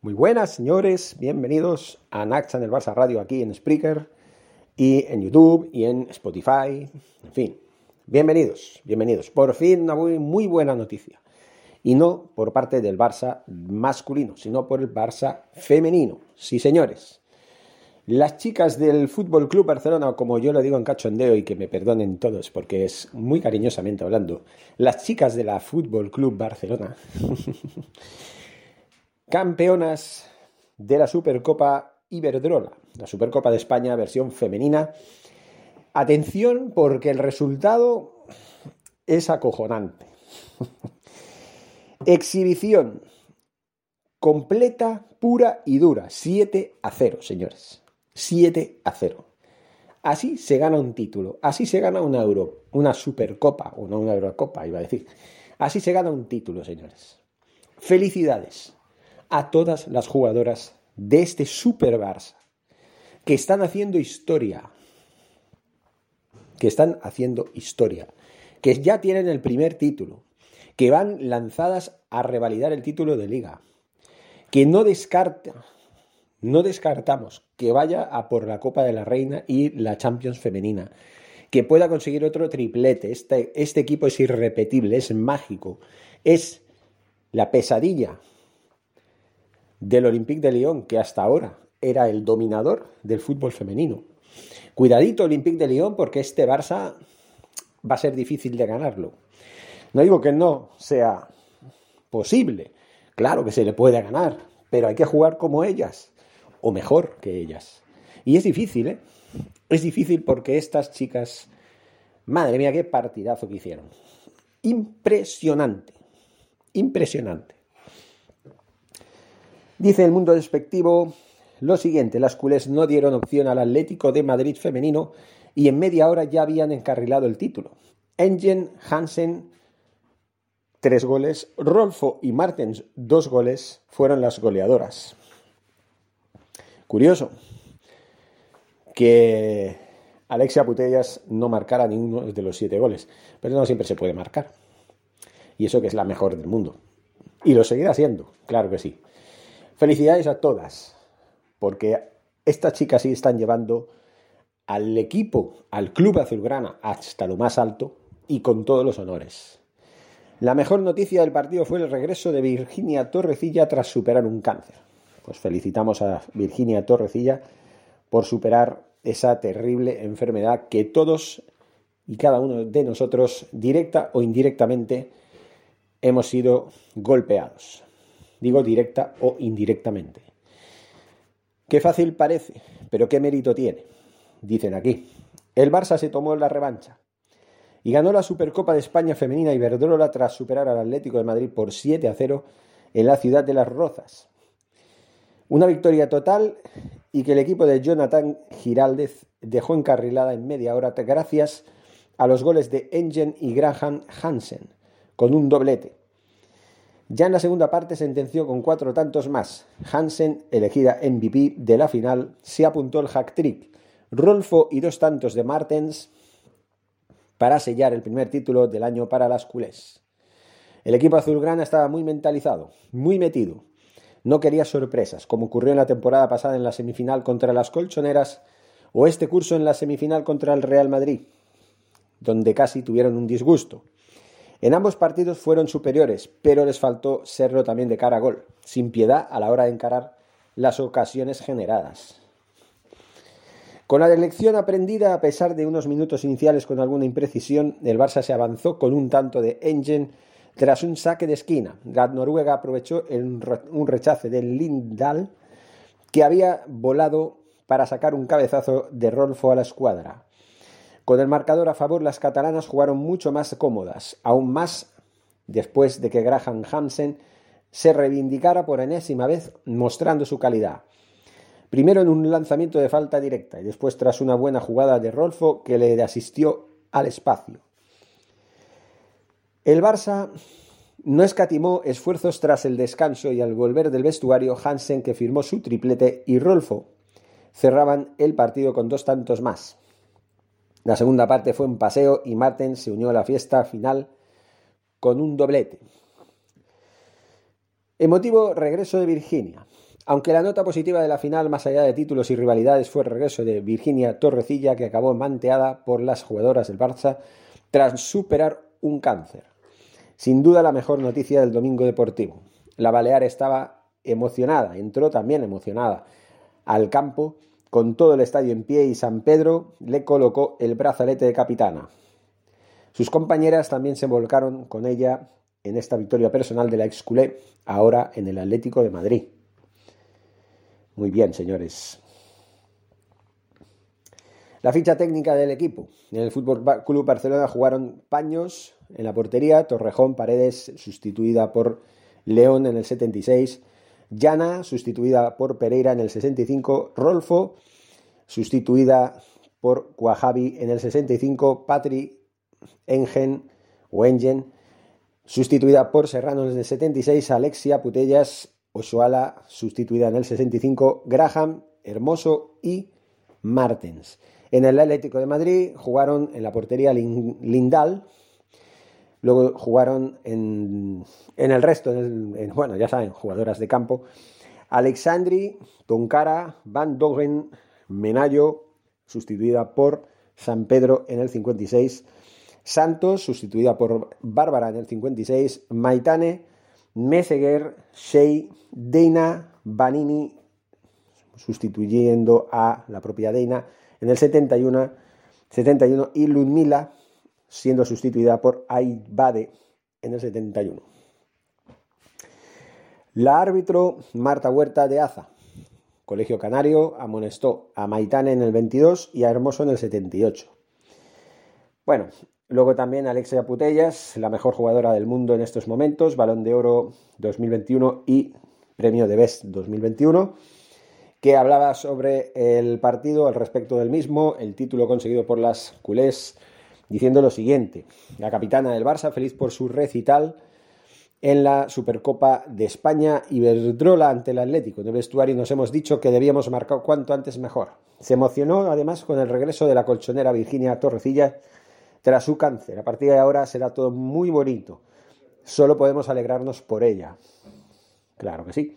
Muy buenas, señores. Bienvenidos a Naxa en el Barça Radio aquí en Spreaker y en YouTube y en Spotify. En fin, bienvenidos, bienvenidos. Por fin una muy buena noticia. Y no por parte del Barça masculino, sino por el Barça femenino. Sí, señores. Las chicas del Fútbol Club Barcelona, como yo lo digo en cachondeo y que me perdonen todos porque es muy cariñosamente hablando, las chicas de la Fútbol Club Barcelona campeonas de la Supercopa Iberdrola, la Supercopa de España versión femenina. Atención porque el resultado es acojonante. Exhibición completa, pura y dura. 7 a 0, señores. 7 a 0. Así se gana un título, así se gana una Euro, una Supercopa, o no una Eurocopa, iba a decir. Así se gana un título, señores. Felicidades a todas las jugadoras de este Super Barça que están haciendo historia, que están haciendo historia, que ya tienen el primer título, que van lanzadas a revalidar el título de liga, que no descarta, no descartamos que vaya a por la Copa de la Reina y la Champions femenina, que pueda conseguir otro triplete. Este, este equipo es irrepetible, es mágico, es la pesadilla del Olympique de Lyon, que hasta ahora era el dominador del fútbol femenino. Cuidadito Olympique de Lyon porque este Barça va a ser difícil de ganarlo. No digo que no sea posible, claro que se le puede ganar, pero hay que jugar como ellas, o mejor que ellas. Y es difícil, ¿eh? Es difícil porque estas chicas, madre mía, qué partidazo que hicieron. Impresionante, impresionante. Dice el mundo despectivo lo siguiente, las culés no dieron opción al Atlético de Madrid femenino y en media hora ya habían encarrilado el título. Engen, Hansen, tres goles, Rolfo y Martens, dos goles, fueron las goleadoras. Curioso que Alexia Putellas no marcara ninguno de los siete goles, pero no siempre se puede marcar. Y eso que es la mejor del mundo. Y lo seguirá siendo, claro que sí. Felicidades a todas, porque estas chicas sí están llevando al equipo, al club azulgrana, hasta lo más alto y con todos los honores. La mejor noticia del partido fue el regreso de Virginia Torrecilla tras superar un cáncer. Pues felicitamos a Virginia Torrecilla por superar esa terrible enfermedad que todos y cada uno de nosotros, directa o indirectamente, hemos sido golpeados digo directa o indirectamente. Qué fácil parece, pero qué mérito tiene. Dicen aquí. El Barça se tomó la revancha y ganó la Supercopa de España femenina Iberdrola tras superar al Atlético de Madrid por 7 a 0 en la ciudad de Las Rozas. Una victoria total y que el equipo de Jonathan Giraldez dejó encarrilada en media hora gracias a los goles de Engen y Graham Hansen, con un doblete. Ya en la segunda parte sentenció con cuatro tantos más. Hansen, elegida MVP de la final, se apuntó el hack trick. Rolfo y dos tantos de Martens para sellar el primer título del año para las culés. El equipo azulgrana estaba muy mentalizado, muy metido. No quería sorpresas, como ocurrió en la temporada pasada en la semifinal contra las colchoneras o este curso en la semifinal contra el Real Madrid, donde casi tuvieron un disgusto. En ambos partidos fueron superiores, pero les faltó serlo también de cara a gol, sin piedad a la hora de encarar las ocasiones generadas. Con la lección aprendida, a pesar de unos minutos iniciales con alguna imprecisión, el Barça se avanzó con un tanto de Engen tras un saque de esquina. La Noruega aprovechó un rechace del Lindahl que había volado para sacar un cabezazo de Rolfo a la escuadra. Con el marcador a favor, las catalanas jugaron mucho más cómodas, aún más después de que Graham Hansen se reivindicara por enésima vez mostrando su calidad. Primero en un lanzamiento de falta directa y después tras una buena jugada de Rolfo que le asistió al espacio. El Barça no escatimó esfuerzos tras el descanso y al volver del vestuario Hansen que firmó su triplete y Rolfo cerraban el partido con dos tantos más. La segunda parte fue un paseo y Marten se unió a la fiesta final con un doblete. Emotivo regreso de Virginia. Aunque la nota positiva de la final, más allá de títulos y rivalidades, fue el regreso de Virginia Torrecilla, que acabó manteada por las jugadoras del Barça tras superar un cáncer. Sin duda la mejor noticia del domingo deportivo. La Balear estaba emocionada, entró también emocionada al campo, con todo el estadio en pie y San Pedro le colocó el brazalete de capitana. Sus compañeras también se volcaron con ella en esta victoria personal de la exculé, ahora en el Atlético de Madrid. Muy bien, señores. La ficha técnica del equipo. En el Fútbol Club Barcelona jugaron Paños en la portería, Torrejón Paredes sustituida por León en el 76, Llana sustituida por Pereira en el 65, Rolfo sustituida por Cuajavi en el 65, Patri Engen o Engen sustituida por Serrano en el 76, Alexia Putellas Oshuala sustituida en el 65, Graham, Hermoso y Martens. En el Atlético de Madrid jugaron en la portería Lindal, luego jugaron en, el resto, bueno, ya saben, jugadoras de campo, Alexandri, Tonkara, Van Dogen, Menayo, sustituida por San Pedro en el 56, Santos, sustituida por Bárbara en el 56, Maitane, Meseguer, Shea, Deina, Vanini, sustituyendo a la propia Deina en el 71, 71 y Ludmila, siendo sustituida por Aibade en el 71. La árbitro Marta Huerta de Aza, Colegio Canario, amonestó a Maitane en el 22 y a Hermoso en el 78. Bueno, Luego también Alexia Putellas, la mejor jugadora del mundo en estos momentos, Balón de Oro 2021 y Premio de Best 2021, que hablaba sobre el partido al respecto del mismo, el título conseguido por las culés, diciendo lo siguiente: La capitana del Barça, feliz por su recital en la Supercopa de España y Verdrola ante el Atlético. En el vestuario nos hemos dicho que debíamos marcar cuanto antes mejor. Se emocionó además con el regreso de la colchonera Virginia Torrecilla tras su cáncer. A partir de ahora será todo muy bonito. Solo podemos alegrarnos por ella. Claro que sí.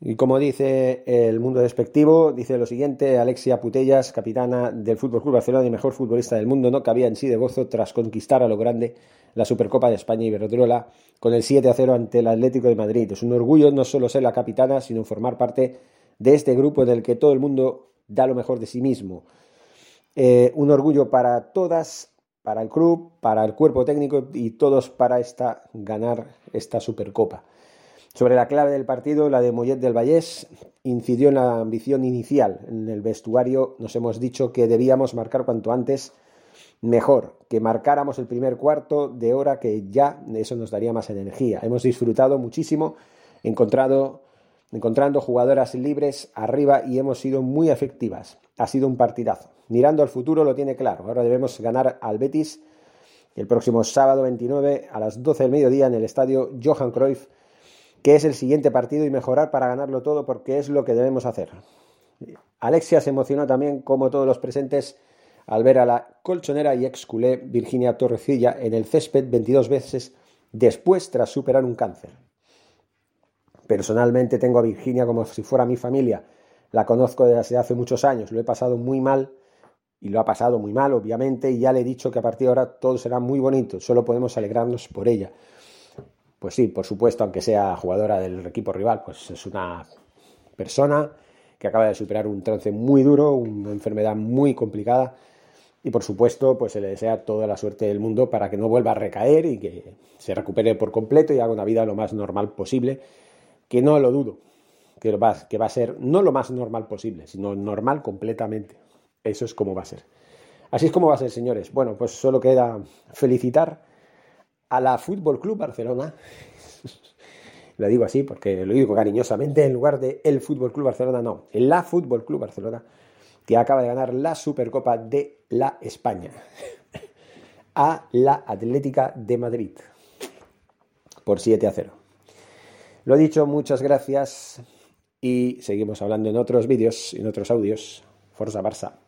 Y como dice el mundo despectivo, dice lo siguiente, Alexia Putellas, capitana del Fútbol Club Barcelona y mejor futbolista del mundo, no cabía en sí de gozo tras conquistar a lo grande la Supercopa de España y Iberdrola con el 7 a 0 ante el Atlético de Madrid. Es un orgullo no solo ser la capitana, sino formar parte de este grupo en el que todo el mundo da lo mejor de sí mismo. Eh, un orgullo para todas, para el club, para el cuerpo técnico y todos para esta, ganar esta Supercopa. Sobre la clave del partido, la de Mollet del Vallés incidió en la ambición inicial. En el vestuario nos hemos dicho que debíamos marcar cuanto antes mejor, que marcáramos el primer cuarto de hora que ya eso nos daría más energía. Hemos disfrutado muchísimo, encontrado, encontrando jugadoras libres arriba y hemos sido muy efectivas. Ha sido un partidazo mirando al futuro lo tiene claro. Ahora debemos ganar al Betis el próximo sábado 29 a las 12 del mediodía en el estadio Johan Cruyff, que es el siguiente partido y mejorar para ganarlo todo porque es lo que debemos hacer. Alexia se emocionó también, como todos los presentes, al ver a la colchonera y ex culé Virginia Torrecilla en el césped 22 veces después tras superar un cáncer. Personalmente tengo a Virginia como si fuera mi familia. La conozco desde hace muchos años, lo he pasado muy mal y lo ha pasado muy mal, obviamente, y ya le he dicho que a partir de ahora todo será muy bonito, solo podemos alegrarnos por ella. Pues sí, por supuesto, aunque sea jugadora del equipo rival, pues es una persona que acaba de superar un trance muy duro, una enfermedad muy complicada, Y por supuesto, pues se le desea toda la suerte del mundo para que no vuelva a recaer y que se recupere por completo y haga una vida lo más normal posible, que no lo dudo, que va, que va a ser no lo más normal posible, sino normal completamente. Eso es como va a ser. Así es como va a ser, señores. Bueno, pues solo queda felicitar a la Fútbol Club Barcelona. lo digo así porque lo digo cariñosamente en lugar de el Fútbol Club Barcelona, no, la Fútbol Club Barcelona que acaba de ganar la Supercopa de la España a la Atlética de Madrid por 7 a 0. Lo dicho, muchas gracias y seguimos hablando en otros vídeos, en otros audios. Forza Barça.